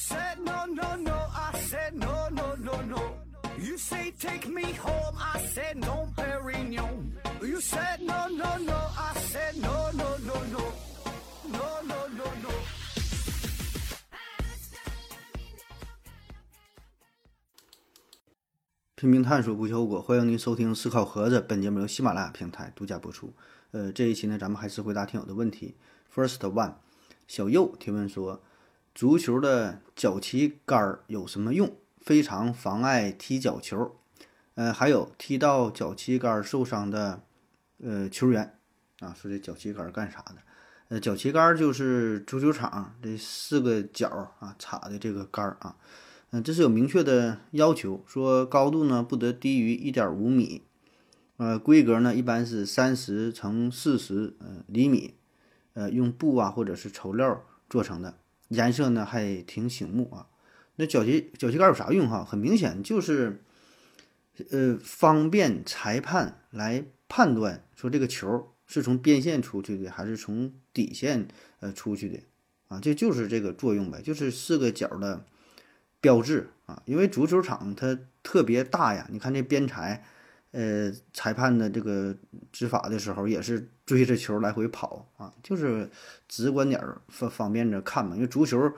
said no, no, no. I said no, no, no, no. You say take me home. I said no, Perignon. You said no, no, no. I said no, no, no, no. No, no, no, no. 拼命探索不求果，欢迎您收听思考盒子。本节目由喜马拉雅平台独家播出。呃，这一期呢，咱们还是回答听友的问题。First one，小右提问说，足球的脚旗杆儿有什么用？非常妨碍踢脚球。呃，还有踢到脚旗杆受伤的呃球员啊，说这脚旗杆干啥的？呃，脚旗杆就是足球场这四个角啊插的这个杆儿啊。嗯，这是有明确的要求，说高度呢不得低于一点五米，呃，规格呢一般是三十乘四十呃厘米，呃，用布啊或者是绸料做成的，颜色呢还挺醒目啊。那脚旗脚旗杆有啥用哈？很明显就是，呃，方便裁判来判断说这个球是从边线出去的还是从底线呃出去的啊，这就是这个作用呗，就是四个角的。标志啊，因为足球场它特别大呀，你看这边裁，呃，裁判的这个执法的时候也是追着球来回跑啊，就是直观点方方便着看嘛。因为足球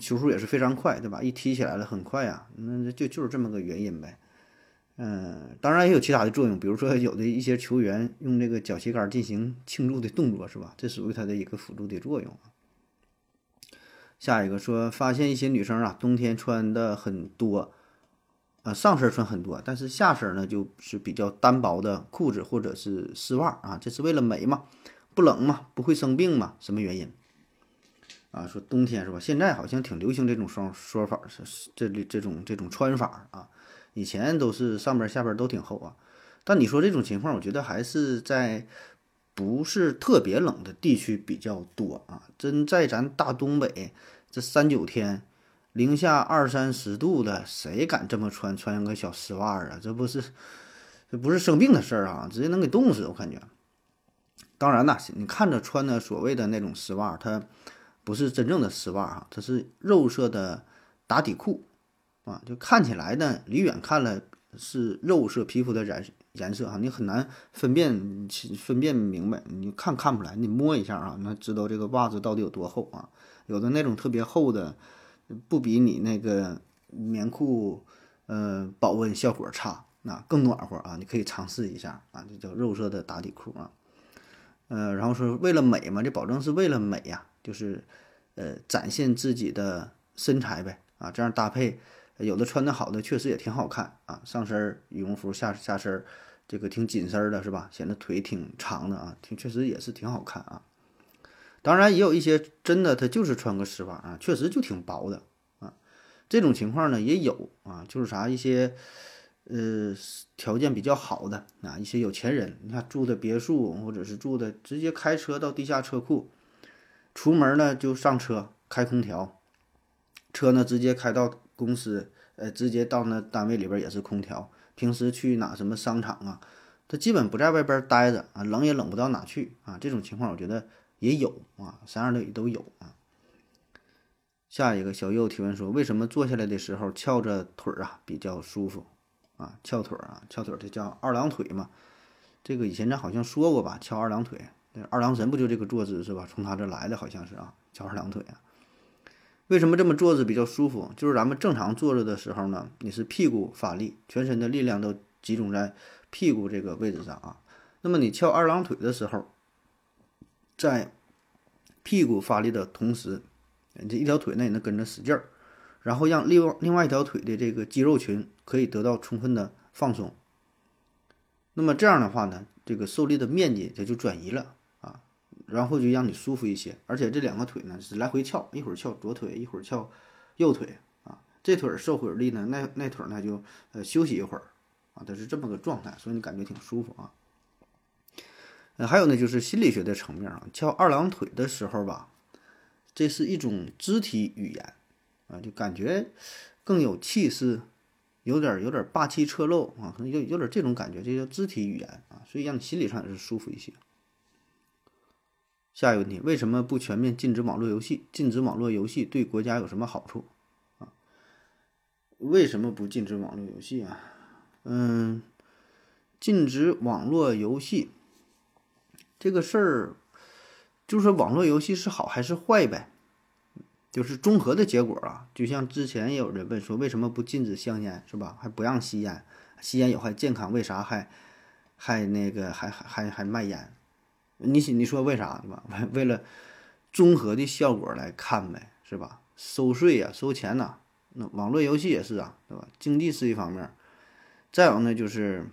球速也是非常快，对吧？一踢起来了很快呀，那就就是这么个原因呗。嗯，当然也有其他的作用，比如说有的一些球员用这个脚旗杆进行庆祝的动作，是吧？这属于它的一个辅助的作用。下一个说，发现一些女生啊，冬天穿的很多，呃，上身穿很多，但是下身呢就是比较单薄的裤子或者是丝袜啊，这是为了美嘛？不冷嘛？不会生病嘛？什么原因？啊，说冬天是吧？现在好像挺流行这种说说法，是这这种这种穿法啊，以前都是上边下边都挺厚啊，但你说这种情况，我觉得还是在。不是特别冷的地区比较多啊，真在咱大东北这三九天，零下二三十度的，谁敢这么穿？穿个小丝袜啊？这不是，这不是生病的事儿啊，直接能给冻死。我感觉。当然呐，你看着穿的所谓的那种丝袜，它不是真正的丝袜啊，它是肉色的打底裤啊，就看起来呢，离远看了是肉色皮肤的染。颜色哈，你很难分辨分辨明白，你看看不出来，你摸一下啊，那知道这个袜子到底有多厚啊？有的那种特别厚的，不比你那个棉裤，呃，保温效果差，那更暖和啊，你可以尝试一下啊，这叫肉色的打底裤啊，呃，然后说为了美嘛，这保证是为了美呀，就是呃展现自己的身材呗啊，这样搭配，有的穿的好的确实也挺好看啊，上身羽绒服，下下身。这个挺紧身的，是吧？显得腿挺长的啊，挺确实也是挺好看啊。当然，也有一些真的他就是穿个丝袜啊，确实就挺薄的啊。这种情况呢也有啊，就是啥一些呃条件比较好的啊，一些有钱人，你看住的别墅或者是住的直接开车到地下车库，出门呢就上车开空调，车呢直接开到公司，呃，直接到那单位里边也是空调。平时去哪什么商场啊，他基本不在外边待着啊，冷也冷不到哪去啊。这种情况我觉得也有啊，啥样的也都有啊。下一个小右提问说，为什么坐下来的时候翘着腿儿啊比较舒服啊？翘腿儿啊，翘腿儿这叫二郎腿嘛？这个以前咱好像说过吧？翘二郎腿，二郎神不就这个坐姿是吧？从他这来的好像是啊，翘二郎腿啊。为什么这么坐着比较舒服？就是咱们正常坐着的时候呢，你是屁股发力，全身的力量都集中在屁股这个位置上啊。那么你翘二郎腿的时候，在屁股发力的同时，你这一条腿呢也能跟着使劲儿，然后让另外另外一条腿的这个肌肉群可以得到充分的放松。那么这样的话呢，这个受力的面积它就转移了啊。然后就让你舒服一些，而且这两个腿呢是来回翘，一会儿翘左腿，一会儿翘右腿啊。这腿受会儿力呢，那那腿呢就呃休息一会儿啊，它是这么个状态，所以你感觉挺舒服啊。呃，还有呢就是心理学的层面啊，翘二郎腿的时候吧，这是一种肢体语言啊，就感觉更有气势，有点有点霸气侧漏啊，可能有有点这种感觉，这叫肢体语言啊，所以让你心理上也是舒服一些。下一个问题，为什么不全面禁止网络游戏？禁止网络游戏对国家有什么好处？啊为什么不禁止网络游戏啊？嗯，禁止网络游戏这个事儿，就是网络游戏是好还是坏呗？就是综合的结果啊。就像之前也有人问说，为什么不禁止香烟是吧？还不让吸烟，吸烟有害健康，为啥还还那个还还还还卖烟？你你说为啥对吧？为了综合的效果来看呗，是吧？收税呀，收钱呐。那网络游戏也是啊，对吧？经济是一方面，再有呢就是，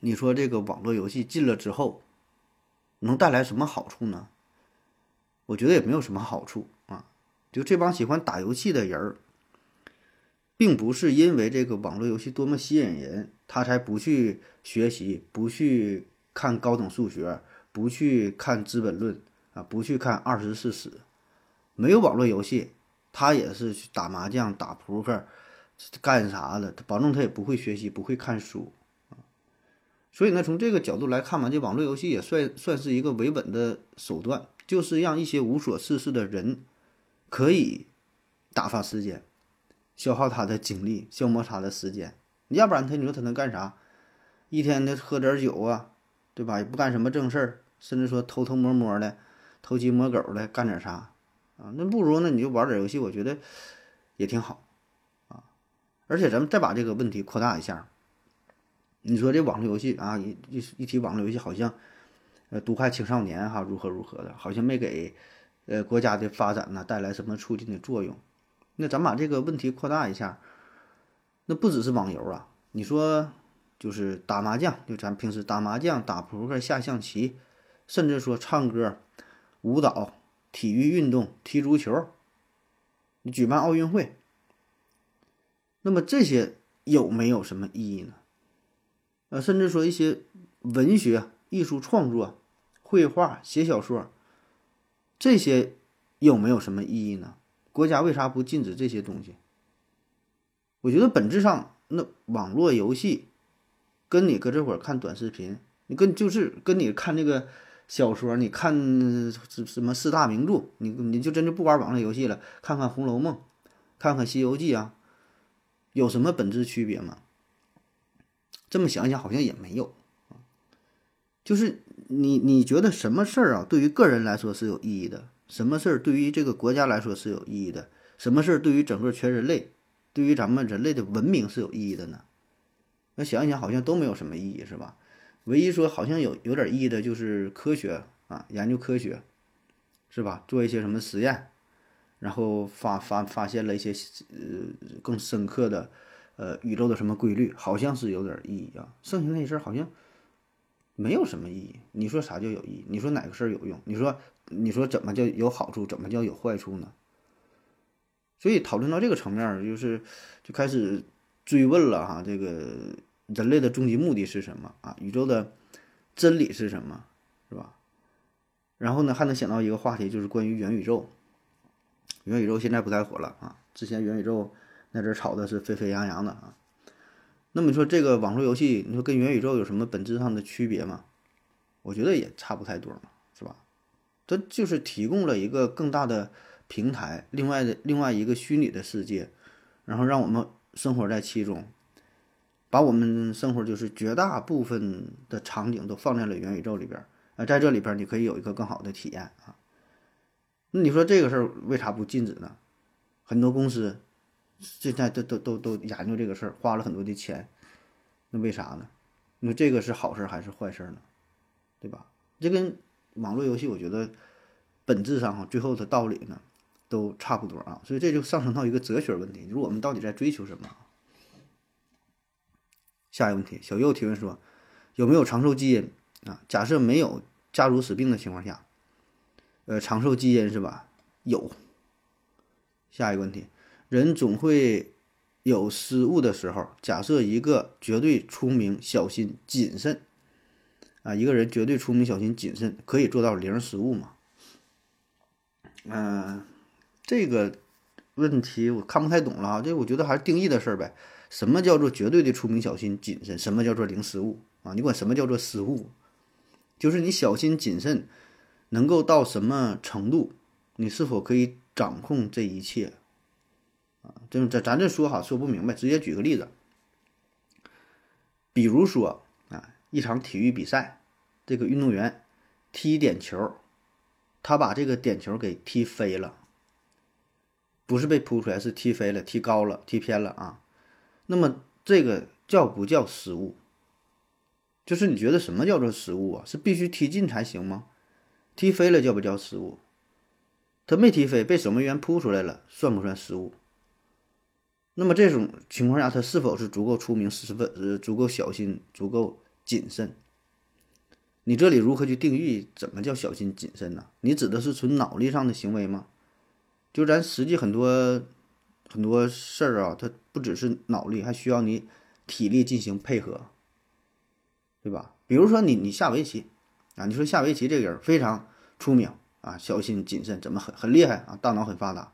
你说这个网络游戏禁了之后，能带来什么好处呢？我觉得也没有什么好处啊。就这帮喜欢打游戏的人儿，并不是因为这个网络游戏多么吸引人，他才不去学习，不去看高等数学，不去看《资本论》啊，不去看《二十四史》，没有网络游戏。他也是去打麻将、打扑克，干啥的？保证他也不会学习，不会看书。所以呢，从这个角度来看嘛，这网络游戏也算算是一个维稳的手段，就是让一些无所事事的人可以打发时间，消耗他的精力，消磨他的时间。要不然他你说他能干啥？一天他喝点酒啊，对吧？也不干什么正事儿，甚至说偷偷摸摸的、偷鸡摸狗的干点啥？啊，那不如那你就玩点游戏，我觉得也挺好啊。而且咱们再把这个问题扩大一下，你说这网络游戏啊，一一一提网络游戏，好像呃毒害青少年哈，如何如何的，好像没给呃国家的发展呢带来什么促进的作用。那咱把这个问题扩大一下，那不只是网游啊，你说就是打麻将，就咱平时打麻将、打扑克、下象棋，甚至说唱歌、舞蹈。体育运动，踢足球，你举办奥运会，那么这些有没有什么意义呢？呃，甚至说一些文学艺术创作、绘画、写小说，这些有没有什么意义呢？国家为啥不禁止这些东西？我觉得本质上，那网络游戏跟你搁这会儿看短视频，你跟就是跟你看那个。小说，你看什什么四大名著？你你就真就不玩网络游戏了，看看《红楼梦》，看看《西游记》啊，有什么本质区别吗？这么想想，好像也没有啊。就是你你觉得什么事儿啊，对于个人来说是有意义的？什么事儿对于这个国家来说是有意义的？什么事儿对于整个全人类，对于咱们人类的文明是有意义的呢？那想一想，好像都没有什么意义，是吧？唯一说好像有有点意义的就是科学啊，研究科学，是吧？做一些什么实验，然后发发发现了一些呃更深刻的呃宇宙的什么规律，好像是有点意义啊。剩下那事儿好像没有什么意义。你说啥叫有意义？你说哪个事儿有用？你说你说怎么叫有好处？怎么叫有坏处呢？所以讨论到这个层面，就是就开始追问了哈，这个。人类的终极目的是什么啊？宇宙的真理是什么，是吧？然后呢，还能想到一个话题，就是关于元宇宙。元宇宙现在不太火了啊，之前元宇宙那阵炒的是沸沸扬扬的啊。那么你说这个网络游戏，你说跟元宇宙有什么本质上的区别吗？我觉得也差不太多嘛，是吧？它就是提供了一个更大的平台，另外的另外一个虚拟的世界，然后让我们生活在其中。把我们生活就是绝大部分的场景都放在了元宇宙里边儿，啊，在这里边你可以有一个更好的体验啊。那你说这个事儿为啥不禁止呢？很多公司 现在都都都都研究这个事儿，花了很多的钱，那为啥呢？那这个是好事还是坏事呢？对吧？这跟网络游戏我觉得本质上哈，最后的道理呢都差不多啊。所以这就上升到一个哲学问题，就是我们到底在追求什么？下一个问题，小右提问说：“有没有长寿基因啊？假设没有家族死病的情况下，呃，长寿基因是吧？有。下一个问题，人总会有失误的时候。假设一个绝对聪明、小心谨慎啊，一个人绝对聪明、小心谨慎，可以做到零失误吗？嗯，这个问题我看不太懂了啊。这我觉得还是定义的事儿呗。”什么叫做绝对的聪明、小心、谨慎？什么叫做零失误啊？你管什么叫做失误？就是你小心谨慎能够到什么程度？你是否可以掌控这一切？啊，这咱咱这说哈说不明白，直接举个例子，比如说啊，一场体育比赛，这个运动员踢点球，他把这个点球给踢飞了，不是被扑出来，是踢飞了，踢高了，踢偏了啊。那么这个叫不叫失误？就是你觉得什么叫做失误啊？是必须踢进才行吗？踢飞了叫不叫失误？他没踢飞，被守门员扑出来了，算不算失误？那么这种情况下，他是否是足够出名、十分呃足够小心、足够谨慎？你这里如何去定义怎么叫小心谨慎呢？你指的是纯脑力上的行为吗？就咱实际很多很多事儿啊，它不只是脑力，还需要你体力进行配合，对吧？比如说你你下围棋啊，你说下围棋这个人非常出名啊，小心谨慎，怎么很很厉害啊，大脑很发达。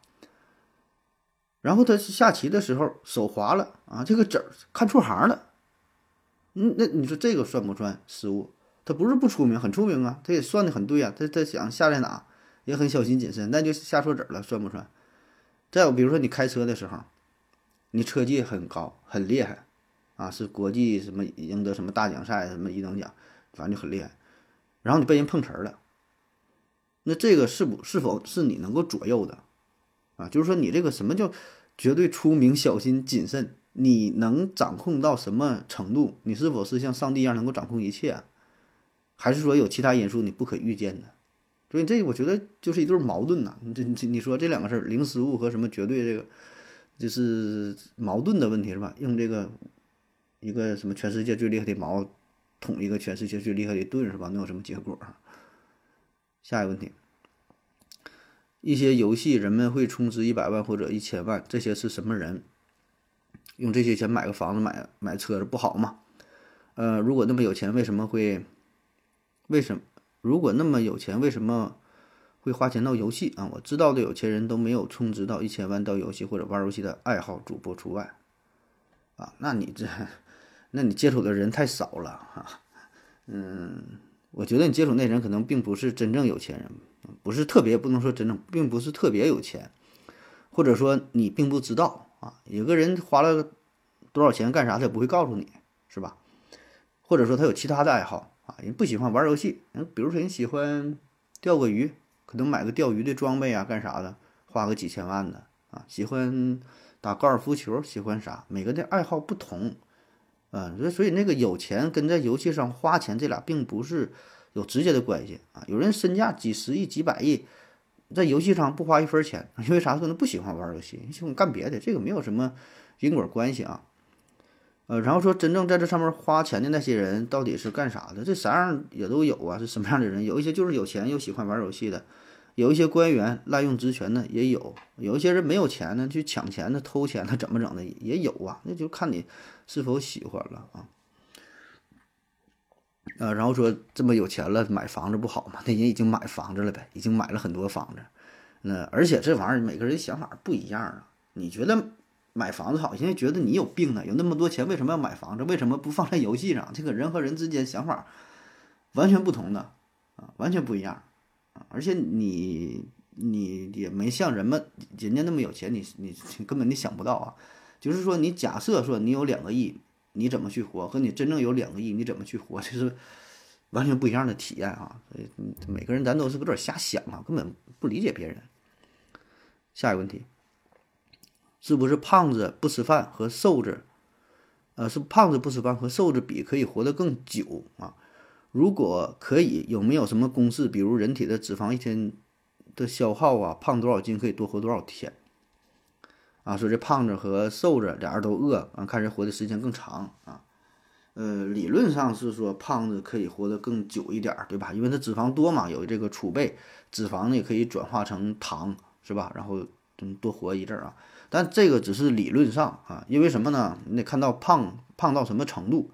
然后他下棋的时候手滑了啊，这个子儿看错行了。嗯，那你说这个算不算失误？他不是不出名，很出名啊，他也算的很对啊。他他想下在哪，也很小心谨慎，那就下错子了，算不算？再有比如说你开车的时候，你车技很高，很厉害啊，是国际什么赢得什么大奖赛什么一等奖，反正就很厉害。然后你被人碰瓷儿了，那这个是不是否是你能够左右的？啊，就是说你这个什么叫绝对出名、小心谨慎？你能掌控到什么程度？你是否是像上帝一样能够掌控一切啊？还是说有其他因素你不可预见的？所以这我觉得就是一对矛盾呐。你这你说这两个事儿，零失误和什么绝对这个，就是矛盾的问题是吧？用这个一个什么全世界最厉害的矛捅一个全世界最厉害的盾是吧？能有什么结果？下一个问题。一些游戏人们会充值一百万或者一千万，这些是什么人？用这些钱买个房子、买买车子不好吗？呃，如果那么有钱，为什么会？为什么？如果那么有钱，为什么会花钱到游戏啊？我知道的有钱人都没有充值到一千万到游戏或者玩游戏的爱好主播除外。啊，那你这，那你接触的人太少了哈。嗯，我觉得你接触那人可能并不是真正有钱人。不是特别，不能说真正，并不是特别有钱，或者说你并不知道啊。有个人花了多少钱干啥，他也不会告诉你，是吧？或者说他有其他的爱好啊，人不喜欢玩游戏，嗯，比如说人喜欢钓个鱼，可能买个钓鱼的装备啊，干啥的，花个几千万的啊。喜欢打高尔夫球，喜欢啥？每个的爱好不同，啊，所以所以那个有钱跟在游戏上花钱，这俩并不是。有直接的关系啊！有人身价几十亿、几百亿，在游戏上不花一分钱，因为啥？可能不喜欢玩游戏，喜欢干别的，这个没有什么因果关系啊。呃，然后说真正在这上面花钱的那些人到底是干啥的？这啥样也都有啊，是什么样的人？有一些就是有钱又喜欢玩游戏的，有一些官员滥用职权的也有，有一些人没有钱呢，去抢钱的、偷钱的，怎么整的也有啊。那就看你是否喜欢了啊。呃，然后说这么有钱了，买房子不好吗？那人已经买房子了呗，已经买了很多房子。那而且这玩意儿每个人想法不一样啊。你觉得买房子好，现在觉得你有病呢。有那么多钱，为什么要买房子？为什么不放在游戏上？这个人和人之间想法完全不同的啊，完全不一样啊。而且你你也没像人们人家那么有钱，你你根本你想不到啊。就是说，你假设说你有两个亿。你怎么去活？和你真正有两个亿，你怎么去活？这是完全不一样的体验啊！所以每个人咱都是有点瞎想啊，根本不理解别人。下一个问题，是不是胖子不吃饭和瘦子，呃，是胖子不吃饭和瘦子比可以活得更久啊？如果可以，有没有什么公式？比如人体的脂肪一天的消耗啊，胖多少斤可以多活多少天？啊，说这胖子和瘦子俩人都饿啊，看谁活的时间更长啊。呃，理论上是说胖子可以活得更久一点，对吧？因为他脂肪多嘛，有这个储备，脂肪呢也可以转化成糖，是吧？然后多活一阵儿啊。但这个只是理论上啊，因为什么呢？你得看到胖胖到什么程度。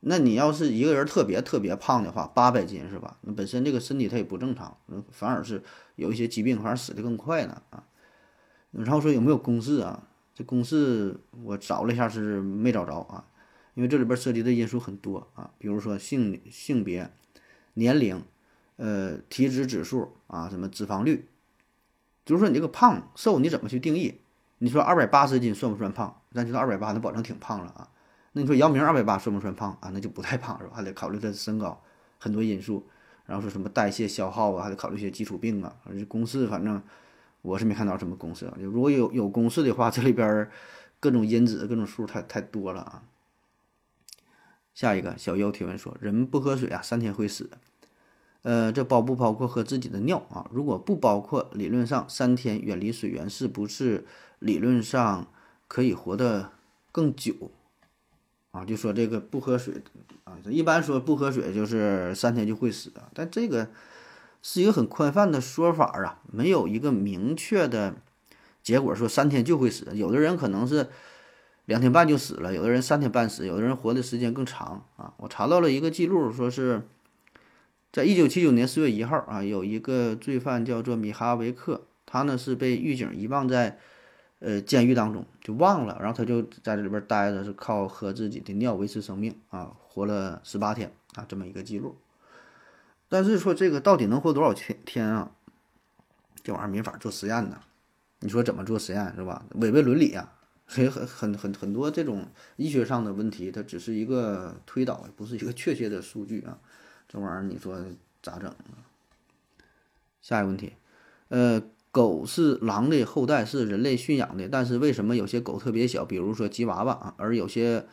那你要是一个人特别特别胖的话，八百斤是吧？那本身这个身体它也不正常，反而是有一些疾病，反而死得更快呢啊。然后说有没有公式啊？这公式我找了一下是没找着啊，因为这里边涉及的因素很多啊，比如说性性别、年龄、呃体脂指数啊，什么脂肪率，就是说你这个胖瘦你怎么去定义？你说二百八十斤算不算胖？咱觉得二百八那保证挺胖了啊。那你说姚明二百八算不算胖啊？那就不太胖是吧？还得考虑他身高，很多因素。然后说什么代谢消耗啊，还得考虑一些基础病啊。而且公式反正我是没看到什么公式。就如果有有公式的话，这里边各种因子、各种数太太多了啊。下一个小优提问说：人不喝水啊，三天会死。呃，这包不包括喝自己的尿啊？如果不包括，理论上三天远离水源，是不是理论上可以活得更久？啊，就说这个不喝水啊，一般说不喝水就是三天就会死啊，但这个是一个很宽泛的说法啊，没有一个明确的结果说三天就会死。有的人可能是两天半就死了，有的人三天半死，有的人活的时间更长啊。我查到了一个记录，说是在一九七九年四月一号啊，有一个罪犯叫做米哈维克，他呢是被狱警遗忘在。呃，监狱当中就忘了，然后他就在这里边待着，是靠喝自己的尿维持生命啊，活了十八天啊，这么一个记录。但是说这个到底能活多少天天啊？这玩意儿没法做实验呢。你说怎么做实验是吧？违背伦理啊！所以很很很很多这种医学上的问题，它只是一个推导，不是一个确切的数据啊。这玩意儿你说咋整？下一个问题，呃。狗是狼的后代，是人类驯养的，但是为什么有些狗特别小，比如说吉娃娃啊，而有些，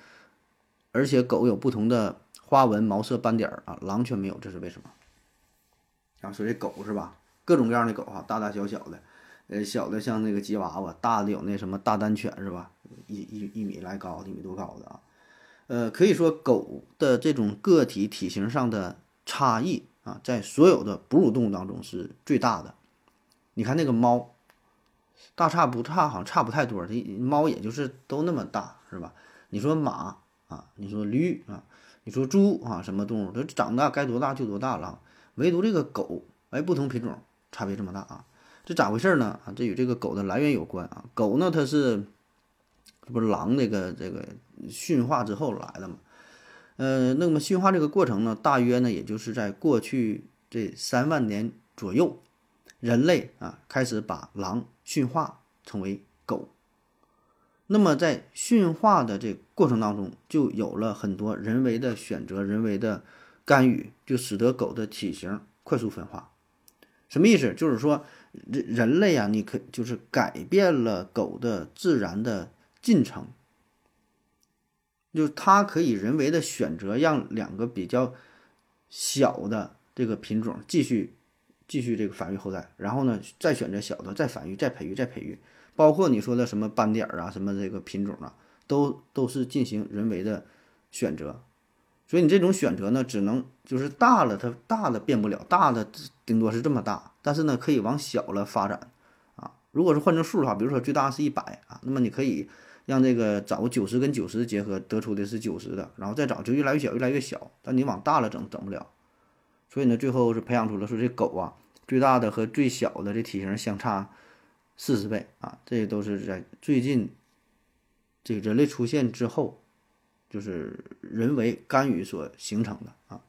而且狗有不同的花纹、毛色、斑点儿啊，狼却没有，这是为什么？然后，说这狗是吧？各种各样的狗哈，大大小小的，呃，小的像那个吉娃娃，大的有那什么大丹犬是吧？一一一米来高，一米多高的啊，呃，可以说狗的这种个体体型上的差异啊，在所有的哺乳动物当中是最大的。你看那个猫，大差不差，好像差不太多。它猫也就是都那么大，是吧？你说马啊，你说驴啊，你说猪啊，什么动物它长大该多大就多大了。唯独这个狗，哎，不同品种差别这么大啊，这咋回事呢？啊，这与这个狗的来源有关啊。狗呢，它是这不是狼这个这个驯化之后来的嘛？呃，那么驯化这个过程呢，大约呢，也就是在过去这三万年左右。人类啊，开始把狼驯化成为狗。那么在驯化的这过程当中，就有了很多人为的选择、人为的干预，就使得狗的体型快速分化。什么意思？就是说，人人类啊，你可就是改变了狗的自然的进程，就它可以人为的选择让两个比较小的这个品种继续。继续这个繁育后代，然后呢，再选择小的，再繁育，再培育，再培育，包括你说的什么斑点啊，什么这个品种啊，都都是进行人为的选择。所以你这种选择呢，只能就是大了，它大的变不了，大的顶多是这么大，但是呢，可以往小了发展啊。如果是换成数的话，比如说最大是一百啊，那么你可以让这个找九十跟九十结合，得出的是九十的，然后再找就越来越小，越来越小。但你往大了整，整不了。所以呢，最后是培养出了说这狗啊。最大的和最小的这体型相差四十倍啊！这都是在最近这个人类出现之后，就是人为干预所形成的啊。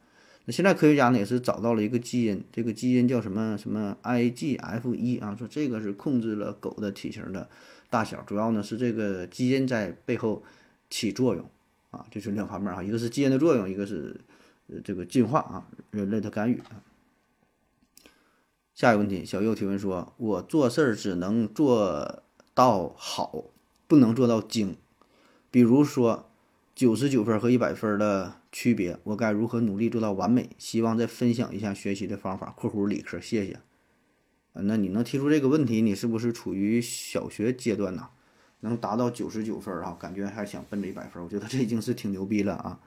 那现在科学家呢也是找到了一个基因，这个基因叫什么什么 IGF 一啊，说这个是控制了狗的体型的大小，主要呢是这个基因在背后起作用啊，就是两方面啊，一个是基因的作用，一个是呃这个进化啊，人类的干预啊。下一个问题，小右提问说：“我做事儿只能做到好，不能做到精。比如说，九十九分和一百分的区别，我该如何努力做到完美？希望再分享一下学习的方法。”（括弧理科，谢谢。）那你能提出这个问题，你是不是处于小学阶段呢？能达到九十九分啊？感觉还想奔着一百分，我觉得这已经是挺牛逼了啊。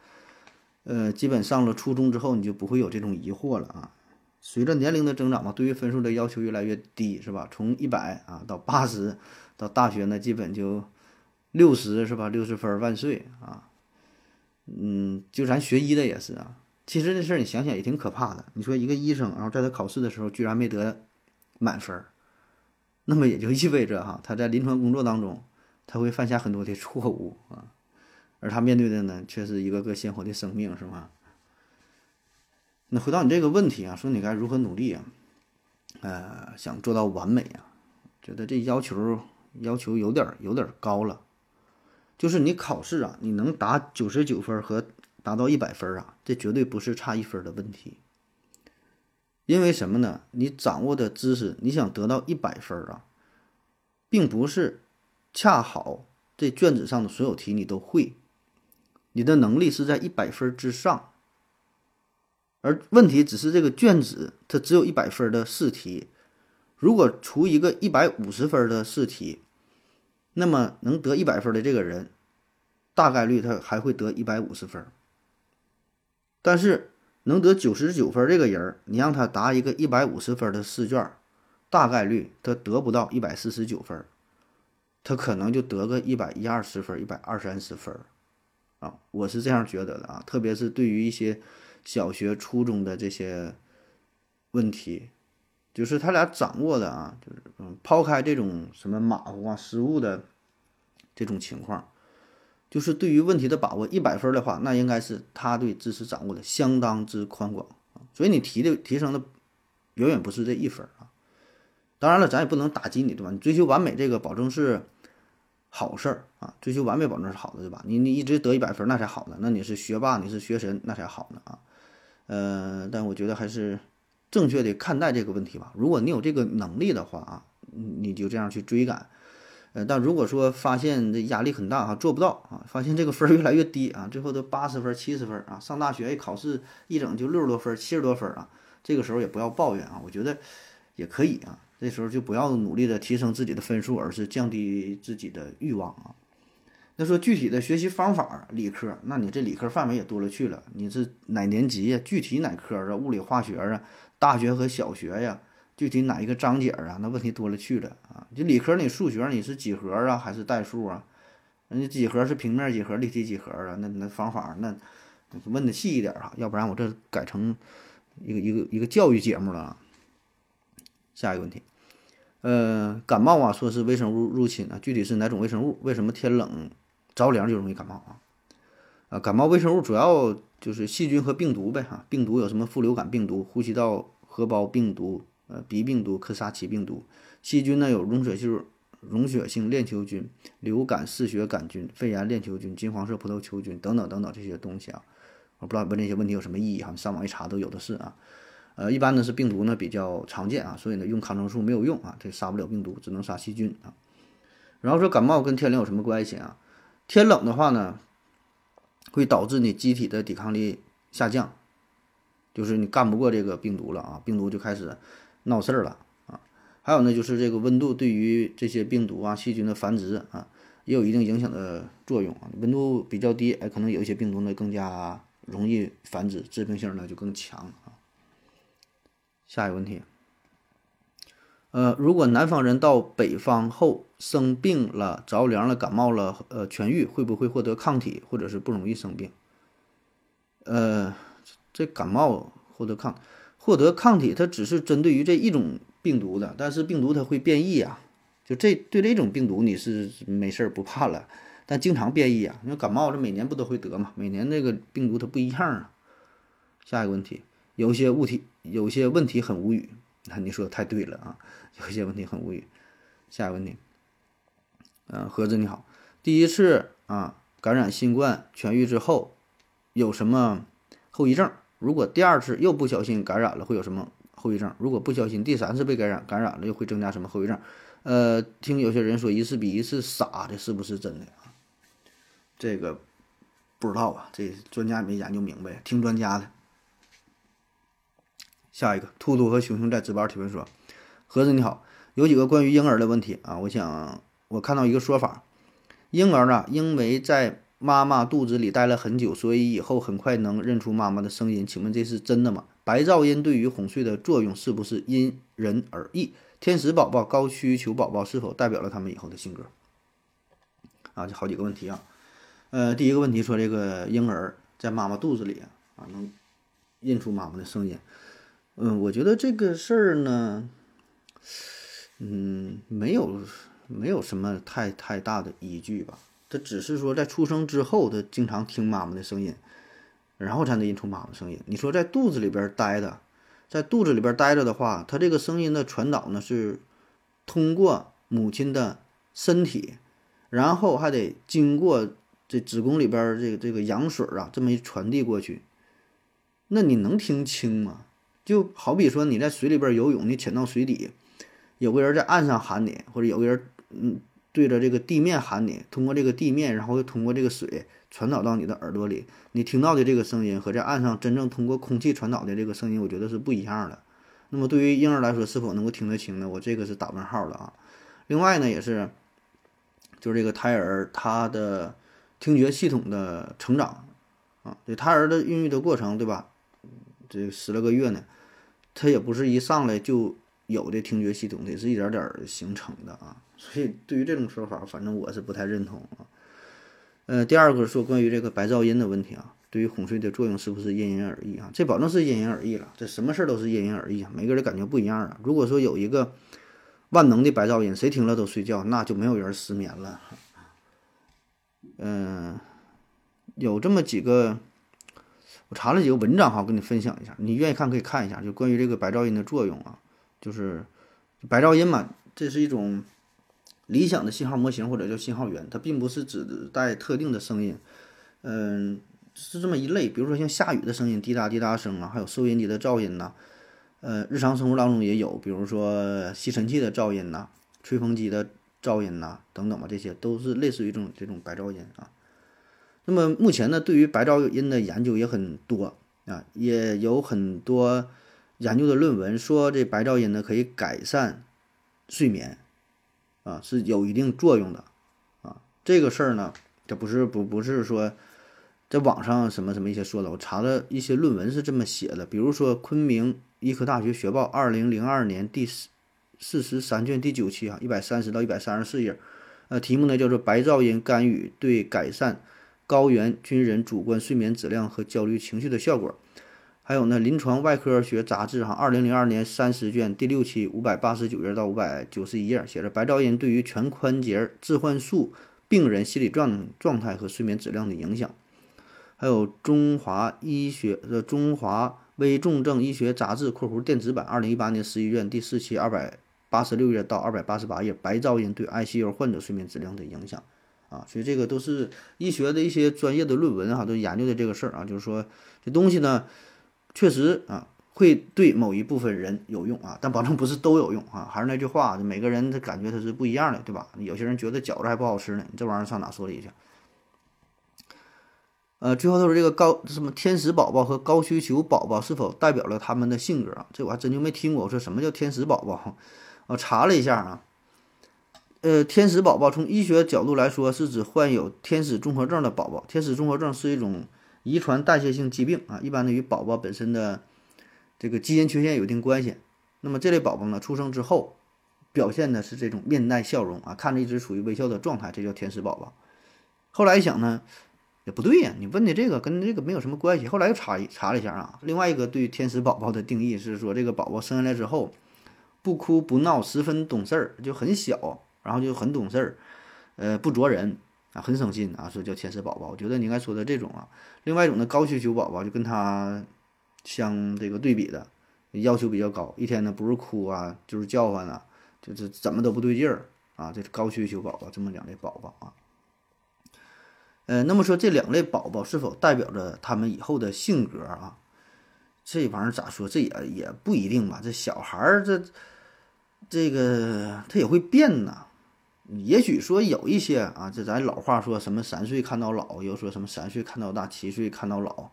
呃，基本上了初中之后，你就不会有这种疑惑了啊。随着年龄的增长嘛，对于分数的要求越来越低，是吧？从一百啊到八十，到大学呢，基本就六十，是吧？六十分万岁啊！嗯，就咱学医的也是啊。其实这事儿你想想也挺可怕的。你说一个医生，然后在他考试的时候居然没得满分，那么也就意味着哈，他在临床工作当中他会犯下很多的错误啊，而他面对的呢，却是一个个鲜活的生命，是吗？那回到你这个问题啊，说你该如何努力啊？呃，想做到完美啊，觉得这要求要求有点有点高了。就是你考试啊，你能达九十九分和达到一百分啊，这绝对不是差一分的问题。因为什么呢？你掌握的知识，你想得到一百分啊，并不是恰好这卷子上的所有题你都会，你的能力是在一百分之上，而问题只是这个卷子它只有一百分的试题，如果出一个一百五十分的试题，那么能得一百分的这个人，大概率他还会得一百五十分，但是。能得九十九分这个人，你让他答一个一百五十分的试卷，大概率他得不到一百四十九分，他可能就得个一百一二十分、一百二三十分，啊，我是这样觉得的啊。特别是对于一些小学、初中的这些问题，就是他俩掌握的啊，就是嗯，抛开这种什么马虎啊、失误的这种情况。就是对于问题的把握一百分的话，那应该是他对知识掌握的相当之宽广啊。所以你提的提升的远远不是这一分啊。当然了，咱也不能打击你，对吧？你追求完美这个保证是好事儿啊，追求完美保证是好的，对吧？你你一直得一百分那才好呢，那你是学霸，你是学神那才好呢啊。呃，但我觉得还是正确的看待这个问题吧。如果你有这个能力的话啊，你就这样去追赶。呃，但如果说发现这压力很大哈，做不到啊，发现这个分儿越来越低啊，最后都八十分、七十分啊，上大学一考试一整就六十多分、七十多分啊，这个时候也不要抱怨啊，我觉得也可以啊，这时候就不要努力的提升自己的分数，而是降低自己的欲望啊。那说具体的学习方法，理科，那你这理科范围也多了去了，你是哪年级呀？具体哪科啊？物理、化学啊？大学和小学呀？具体哪一个章节啊？那问题多了去了啊！就理科，你数学你是几何啊，还是代数啊？人家几何是平面几何、立体几何啊？那那方法那问的细一点哈，要不然我这改成一个一个一个教育节目了。下一个问题，呃，感冒啊，说是微生物入侵啊，具体是哪种微生物？为什么天冷着凉就容易感冒啊？啊，感冒微生物主要就是细菌和病毒呗哈。病毒有什么副流感病毒、呼吸道核胞病毒？呃，鼻病毒、科萨奇病毒，细菌呢有溶血性溶血性链球菌、流感嗜血杆菌、肺炎链球菌、金黄色葡萄球菌等等等等这些东西啊，我不知道问这些问题有什么意义哈，上网一查都有的是啊。呃，一般呢是病毒呢比较常见啊，所以呢用抗生素没有用啊，这杀不了病毒，只能杀细菌啊。然后说感冒跟天冷有什么关系啊？天冷的话呢，会导致你机体的抵抗力下降，就是你干不过这个病毒了啊，病毒就开始。闹事儿了啊！还有呢，就是这个温度对于这些病毒啊、细菌的繁殖啊，也有一定影响的作用啊。温度比较低，哎，可能有一些病毒呢更加容易繁殖，致病性呢就更强啊。下一个问题，呃，如果南方人到北方后生病了、着凉了、感冒了，呃，痊愈会不会获得抗体，或者是不容易生病？呃，这感冒获得抗。获得抗体，它只是针对于这一种病毒的，但是病毒它会变异啊。就这对这种病毒你是没事儿不怕了，但经常变异啊。因为感冒这每年不都会得嘛？每年那个病毒它不一样啊。下一个问题，有些物体有些问题很无语。那你说的太对了啊，有些问题很无语。下一个问题，嗯，盒子你好，第一次啊感染新冠痊愈之后有什么后遗症？如果第二次又不小心感染了，会有什么后遗症？如果不小心第三次被感染，感染了又会增加什么后遗症？呃，听有些人说一次比一次傻，这是不是真的啊？这个不知道啊，这专家也没研究明白，听专家的。下一个，兔兔和熊熊在值班提问说：“盒子你好，有几个关于婴儿的问题啊，我想我看到一个说法，婴儿啊，因为在。”妈妈肚子里待了很久，所以以后很快能认出妈妈的声音。请问这是真的吗？白噪音对于哄睡的作用是不是因人而异？天使宝宝、高需求宝宝是否代表了他们以后的性格？啊，这好几个问题啊。呃，第一个问题说这个婴儿在妈妈肚子里啊，能认出妈妈的声音。嗯，我觉得这个事儿呢，嗯，没有没有什么太太大的依据吧。他只是说，在出生之后，他经常听妈妈的声音，然后才能认出妈妈的声音。你说在肚子里边待着，在肚子里边待着的话，他这个声音的传导呢，是通过母亲的身体，然后还得经过这子宫里边这个这个羊水啊，这么一传递过去，那你能听清吗？就好比说你在水里边游泳，你潜到水底，有个人在岸上喊你，或者有个人嗯对着这个地面喊你，通过这个地面，然后又通过这个水传导到你的耳朵里，你听到的这个声音和在岸上真正通过空气传导的这个声音，我觉得是不一样的。那么对于婴儿来说，是否能够听得清呢？我这个是打问号的啊。另外呢，也是就是这个胎儿他的听觉系统的成长啊，对胎儿的孕育的过程，对吧？这十来个月呢。它也不是一上来就有的听觉系统，得是一点点形成的啊。所以对于这种说法，反正我是不太认同啊。呃，第二个说关于这个白噪音的问题啊，对于哄睡的作用是不是因人而异啊？这保证是因人而异了，这什么事儿都是因人而异啊，每个人感觉不一样啊。如果说有一个万能的白噪音，谁听了都睡觉，那就没有人失眠了。嗯，有这么几个。我查了几个文章哈，跟你分享一下。你愿意看可以看一下，就关于这个白噪音的作用啊，就是白噪音嘛，这是一种理想的信号模型或者叫信号源，它并不是指代特定的声音，嗯，是这么一类。比如说像下雨的声音，滴答滴答声啊，还有收音机的噪音呐，呃，日常生活当中也有，比如说吸尘器的噪音呐，吹风机的噪音呐，等等吧，这些都是类似于这种这种白噪音啊。那么目前呢，对于白噪音的研究也很多啊，也有很多研究的论文说这白噪音呢可以改善睡眠，啊是有一定作用的，啊这个事儿呢，这不是不不是说在网上什么什么一些说的，我查了一些论文是这么写的，比如说昆明医科大学学报二零零二年第四四十三卷第九期啊，一百三十到一百三十四页，呃题目呢叫做白噪音干预对改善。高原军人主观睡眠质量和焦虑情绪的效果，还有呢，《临床外科学杂志》哈，二零零二年三十卷第六期五百八十九页到五百九十一页写着白噪音对于全髋节置换术病人心理状状态和睡眠质量的影响。还有《中华医学的中华危重症医学杂志》（括弧电子版）二零一八年十一卷第四期二百八十六页到二百八十八页，白噪音对 ICU 患者睡眠质量的影响。啊，所以这个都是医学的一些专业的论文哈，都研究的这个事儿啊，就是说这东西呢，确实啊会对某一部分人有用啊，但保证不是都有用啊。还是那句话，每个人的感觉他是不一样的，对吧？有些人觉得饺子还不好吃呢，你这玩意儿上哪说理去？呃，最后都是这个高什么天使宝宝和高需求宝宝是否代表了他们的性格啊？这我还真就没听过。我说什么叫天使宝宝？我查了一下啊。呃，天使宝宝从医学角度来说，是指患有天使综合症的宝宝。天使综合症是一种遗传代谢性疾病啊，一般呢与宝宝本身的这个基因缺陷有一定关系。那么这类宝宝呢，出生之后表现的是这种面带笑容啊，看着一直处于微笑的状态，这叫天使宝宝。后来一想呢，也不对呀，你问的这个跟这个没有什么关系。后来又查一查了一下啊，另外一个对天使宝宝的定义是说，这个宝宝生下来之后不哭不闹，十分懂事儿，就很小。然后就很懂事儿，呃，不啄人啊，很省心啊，说叫天使宝宝。我觉得你应该说的这种啊，另外一种呢，高需求宝宝就跟他相这个对比的，要求比较高，一天呢不是哭啊，就是叫唤啊，就是怎么都不对劲儿啊，这是高需求宝宝，这么两类宝宝啊。呃，那么说这两类宝宝是否代表着他们以后的性格啊？这玩意儿咋说？这也也不一定吧。这小孩儿这这个他也会变呐。也许说有一些啊，这咱老话说什么三岁看到老，又说什么三岁看到大，七岁看到老，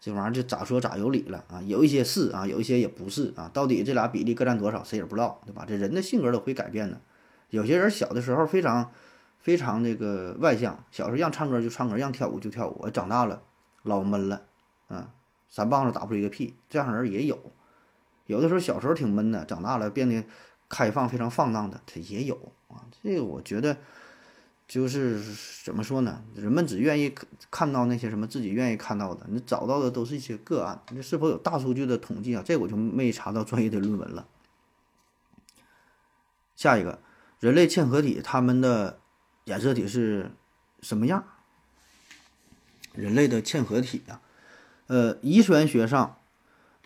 这玩意儿就咋说咋有理了啊。有一些是啊，有一些也不是啊。到底这俩比例各占多少，谁也不知道，对吧？这人的性格都会改变的。有些人小的时候非常非常那个外向，小时候让唱歌就唱歌，让跳舞就跳舞，长大了老闷了，啊，三棒子打不出一个屁，这样人也有。有的时候小时候挺闷的，长大了变得开放、非常放荡的，他也有。啊，这个我觉得就是怎么说呢？人们只愿意看到那些什么自己愿意看到的，你找到的都是一些个案。你是否有大数据的统计啊？这我就没查到专业的论文了。下一个，人类嵌合体它们的染色体是什么样？人类的嵌合体啊，呃，遗传学上，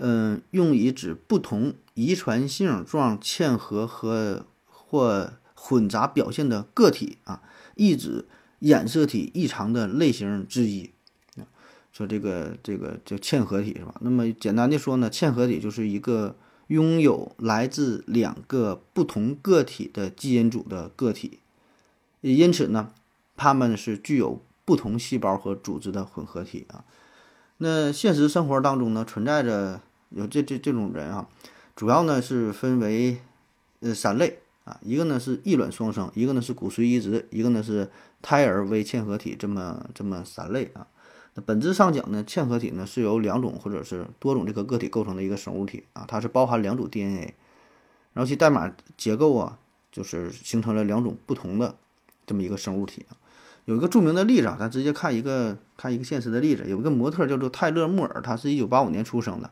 嗯，用以指不同遗传性状嵌合和或。混杂表现的个体啊，意指染色体异常的类型之一。说这个这个叫嵌合体是吧？那么简单的说呢，嵌合体就是一个拥有来自两个不同个体的基因组的个体，因此呢，它们是具有不同细胞和组织的混合体啊。那现实生活当中呢，存在着有这这这种人啊，主要呢是分为呃三类啊，一个呢是异卵双生，一个呢是骨髓移植，一个呢是胎儿微嵌合体，这么这么三类啊。那本质上讲呢，嵌合体呢是由两种或者是多种这个个体构成的一个生物体啊，它是包含两组 DNA，然后其代码结构啊，就是形成了两种不同的这么一个生物体啊。有一个著名的例子啊，咱直接看一个看一个现实的例子，有一个模特叫做泰勒·穆尔，他是一九八五年出生的，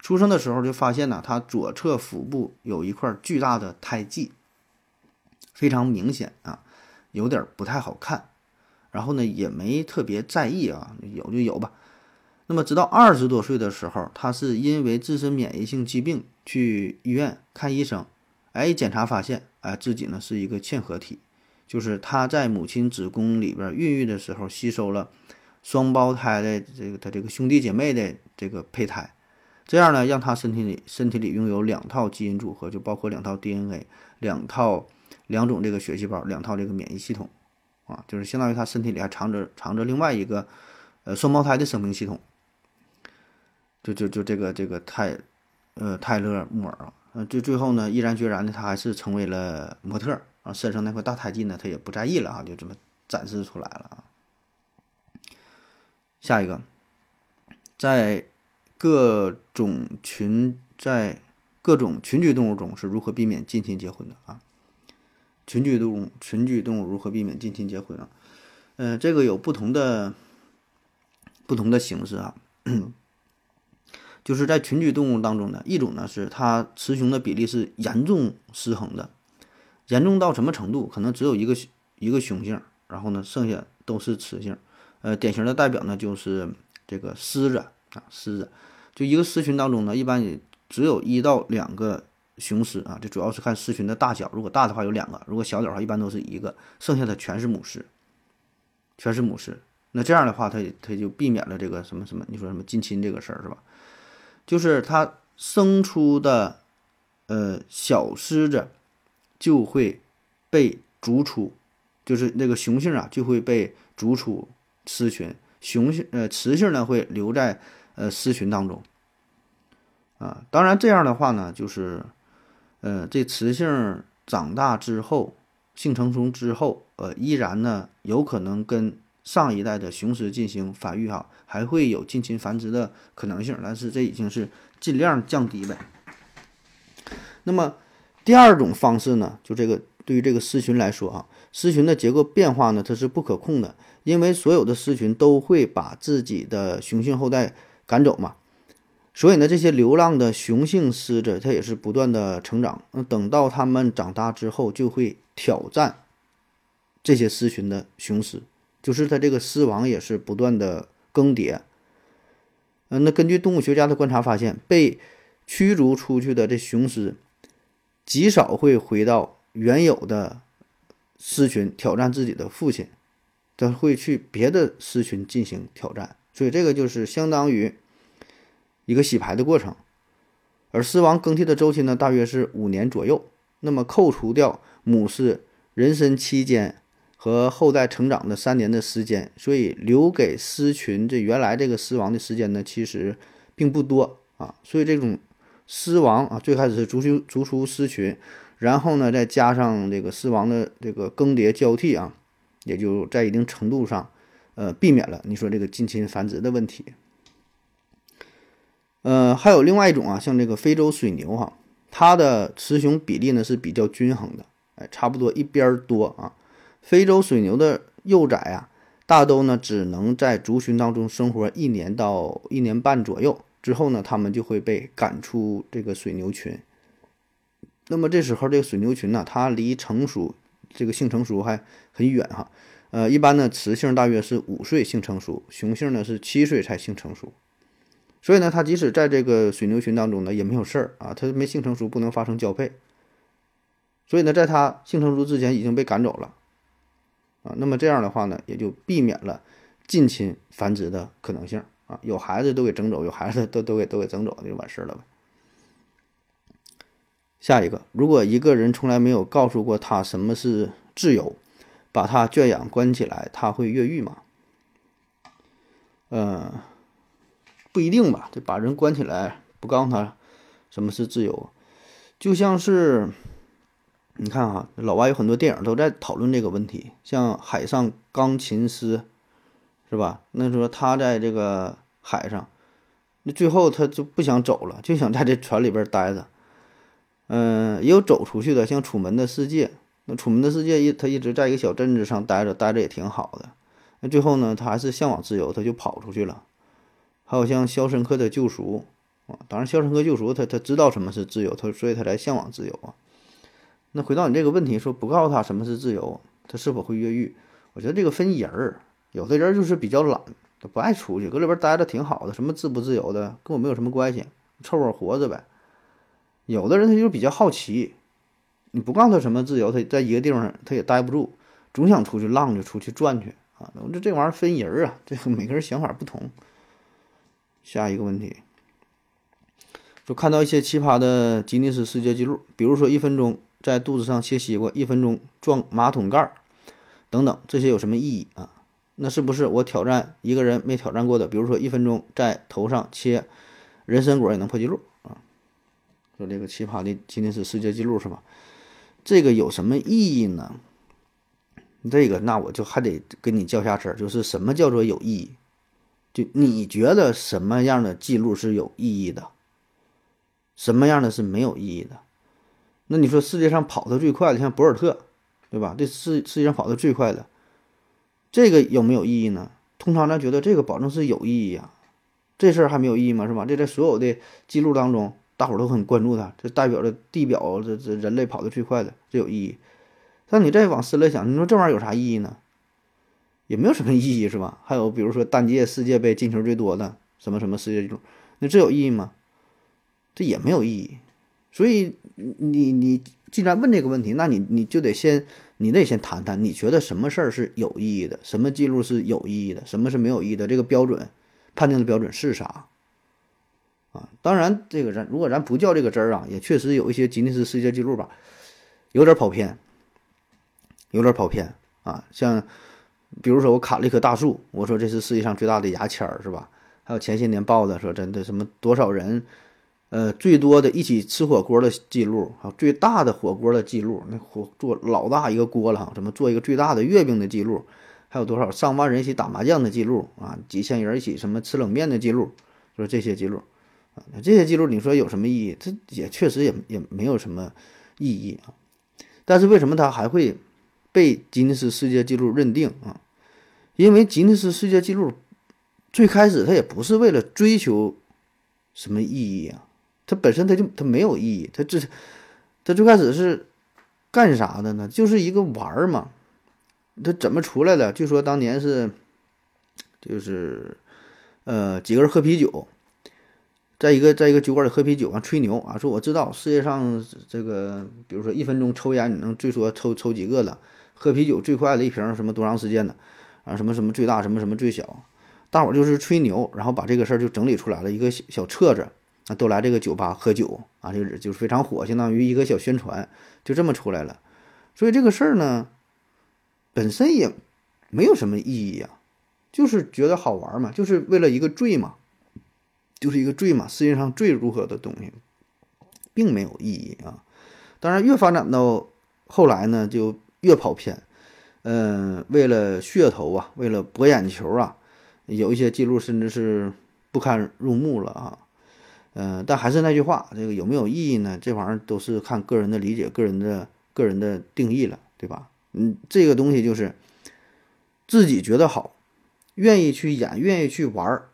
出生的时候就发现呢，他左侧腹部有一块巨大的胎记，非常明显啊，有点不太好看。然后呢，也没特别在意啊，有就有吧。那么，直到二十多岁的时候，他是因为自身免疫性疾病去医院看医生，哎，检查发现，哎，自己呢是一个嵌合体，就是他在母亲子宫里边孕育的时候吸收了双胞胎的这个他这个兄弟姐妹的这个胚胎，这样呢，让他身体里身体里拥有两套基因组合，就包括两套 DNA，两套两种这个血细胞，两套这个免疫系统。啊，就是相当于他身体里还藏着藏着另外一个，呃，双胞胎的生命系统。就就就这个这个泰，呃，泰勒·穆尔啊，呃，最最后呢，毅然决然的他还是成为了模特啊，身上那块大胎记呢，他也不在意了啊，就这么展示出来了啊。下一个，在各种群在各种群居动物中是如何避免近亲结婚的啊？群居动物，群居动物如何避免近亲结婚啊？嗯，这个有不同的不同的形式啊。就是在群居动物当中呢，一种呢是它雌雄的比例是严重失衡的，严重到什么程度？可能只有一个一个雄性，然后呢剩下都是雌性。呃，典型的代表呢就是这个狮子啊，狮子，就一个狮群当中呢，一般也只有一到两个。雄狮啊，这主要是看狮群的大小。如果大的话有两个，如果小点的话一般都是一个，剩下的全是母狮，全是母狮。那这样的话，它它就避免了这个什么什么，你说什么近亲这个事儿是吧？就是它生出的呃小狮子就会被逐出，就是那个雄性啊就会被逐出狮群，雄性呃雌性呢会留在呃狮群当中。啊，当然这样的话呢，就是。呃，这雌性长大之后，性成熟之后，呃，依然呢有可能跟上一代的雄狮进行繁育哈，还会有近亲繁殖的可能性，但是这已经是尽量降低呗。那么第二种方式呢，就这个对于这个狮群来说啊，狮群的结构变化呢，它是不可控的，因为所有的狮群都会把自己的雄性后代赶走嘛。所以呢，这些流浪的雄性狮子，它也是不断的成长。那等到它们长大之后，就会挑战这些狮群的雄狮，就是它这个狮王也是不断的更迭。嗯，那根据动物学家的观察发现，被驱逐出去的这雄狮，极少会回到原有的狮群挑战自己的父亲，它会去别的狮群进行挑战。所以这个就是相当于。一个洗牌的过程，而狮王更替的周期呢，大约是五年左右。那么扣除掉母狮人身期间和后代成长的三年的时间，所以留给狮群这原来这个狮王的时间呢，其实并不多啊。所以这种狮王啊，最开始是逐出逐出狮群，然后呢，再加上这个狮王的这个更迭交替啊，也就在一定程度上，呃，避免了你说这个近亲繁殖的问题。呃，还有另外一种啊，像这个非洲水牛哈，它的雌雄比例呢是比较均衡的，哎，差不多一边儿多啊。非洲水牛的幼崽啊，大都呢只能在族群当中生活一年到一年半左右，之后呢，它们就会被赶出这个水牛群。那么这时候这个水牛群呢，它离成熟这个性成熟还很远哈。呃，一般呢，雌性大约是五岁性成熟，雄性呢是七岁才性成熟。所以呢，它即使在这个水牛群当中呢，也没有事儿啊，它没性成熟，不能发生交配。所以呢，在它性成熟之前已经被赶走了，啊，那么这样的话呢，也就避免了近亲繁殖的可能性啊，有孩子都给整走，有孩子都都给都给整走，就完事儿了呗。下一个，如果一个人从来没有告诉过他什么是自由，把他圈养关起来，他会越狱吗？呃，不一定吧。这把人关起来，不告诉他什么是自由，就像是你看哈，老外有很多电影都在讨论这个问题，像《海上钢琴师》，是吧？那说他在这个海上，那最后他就不想走了，就想在这船里边待着。嗯，也有走出去的，像《楚门的世界》。那《楚门的世界》一他一直在一个小镇子上待着，待着也挺好的。那最后呢，他还是向往自由，他就跑出去了。还有像《肖申克的救赎》啊，当然《肖申克救赎》他他知道什么是自由，他所以他才向往自由啊。那回到你这个问题，说不告诉他什么是自由，他是否会越狱？我觉得这个分人儿，有的人就是比较懒，他不爱出去，搁里边待着挺好的，什么自不自由的跟我没有什么关系，凑合活着呗。有的人他就是比较好奇，你不告诉他什么自由，他在一个地方他也待不住，总想出去浪去，出去转去啊。这这玩意儿分人儿啊，这每个人想法不同。下一个问题，就看到一些奇葩的吉尼斯世界纪录，比如说一分钟在肚子上切西瓜，一分钟撞马桶盖儿等等，这些有什么意义啊？那是不是我挑战一个人没挑战过的？比如说一分钟在头上切人参果也能破纪录啊？说这个奇葩的吉尼斯世界纪录是吧？这个有什么意义呢？这个那我就还得跟你较下真儿，就是什么叫做有意义？就你觉得什么样的记录是有意义的？什么样的是没有意义的？那你说世界上跑得最快的像博尔特，对吧？这世世界上跑得最快的，这个有没有意义呢？通常咱觉得这个保证是有意义啊，这事儿还没有意义吗？是吧？这在所有的记录当中。大伙儿都很关注它，这代表着地表这这人类跑得最快的，这有意义。但你再往深了想，你说这玩意儿有啥意义呢？也没有什么意义，是吧？还有比如说单届世界杯进球最多的什么什么世界纪录，那这有意义吗？这也没有意义。所以你你既然问这个问题，那你你就得先你得先谈谈，你觉得什么事儿是有意义的，什么记录是有意义的，什么是没有意义的？这个标准判定的标准是啥？啊，当然，这个咱如果咱不较这个真儿啊，也确实有一些吉尼斯世界纪录吧，有点跑偏，有点跑偏啊。像比如说我砍了一棵大树，我说这是世界上最大的牙签儿，是吧？还有前些年报的说真的什么多少人，呃，最多的一起吃火锅的记录，还有最大的火锅的记录，那火做老大一个锅了，什么做一个最大的月饼的记录，还有多少上万人一起打麻将的记录啊，几千人一起什么吃冷面的记录，说这些记录。啊这些记录你说有什么意义？它也确实也也没有什么意义啊。但是为什么它还会被吉尼斯世界纪录认定啊？因为吉尼斯世界纪录最开始它也不是为了追求什么意义啊，它本身它就它没有意义，它这它最开始是干啥的呢？就是一个玩儿嘛。它怎么出来的？据说当年是就是呃几个人喝啤酒。在一个在一个酒馆里喝啤酒啊，吹牛啊，说我知道世界上这个，比如说一分钟抽烟你能最多抽抽几个了，喝啤酒最快的一瓶什么多长时间的，啊什么什么最大什么什么最小，大伙儿就是吹牛，然后把这个事儿就整理出来了一个小小册子，啊都来这个酒吧喝酒啊，就是就是非常火，相当于一个小宣传，就这么出来了。所以这个事儿呢，本身也没有什么意义啊，就是觉得好玩嘛，就是为了一个醉嘛。就是一个醉嘛，世界上最如何的东西，并没有意义啊。当然，越发展到后来呢，就越跑偏。嗯，为了噱头啊，为了博眼球啊，有一些记录甚至是不堪入目了啊。嗯，但还是那句话，这个有没有意义呢？这玩意儿都是看个人的理解、个人的个人的定义了，对吧？嗯，这个东西就是自己觉得好，愿意去演，愿意去玩儿。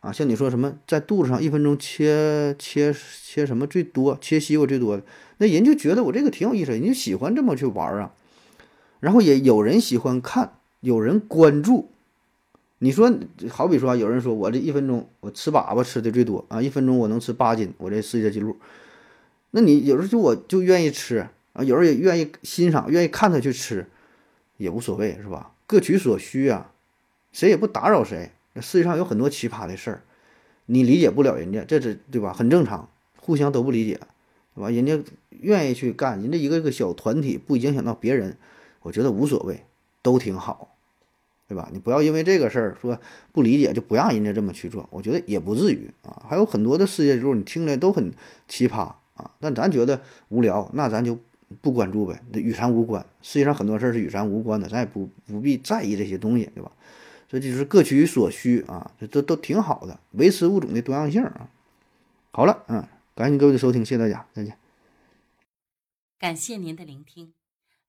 啊，像你说什么在肚子上一分钟切切切什么最多，切西瓜最多，那人就觉得我这个挺有意思，人就喜欢这么去玩儿啊。然后也有人喜欢看，有人关注。你说好比说，有人说我这一分钟我吃粑粑吃的最多啊，一分钟我能吃八斤，我这世界纪录。那你有时候就我就愿意吃，啊，有人也愿意欣赏，愿意看他去吃，也无所谓，是吧？各取所需啊，谁也不打扰谁。那世界上有很多奇葩的事儿，你理解不了人家，这是对吧？很正常，互相都不理解，对吧？人家愿意去干，人家一个一个小团体不影响到别人，我觉得无所谓，都挺好，对吧？你不要因为这个事儿说不理解就不让人家这么去做，我觉得也不至于啊。还有很多的世界纪录，你听着都很奇葩啊，但咱觉得无聊，那咱就不关注呗，与咱无关。世界上很多事儿是与咱无关的，咱也不不必在意这些东西，对吧？这就是各取所需啊，这都都挺好的，维持物种的多样性啊。好了，嗯，感谢各位的收听，谢谢大家，再见。感谢您的聆听。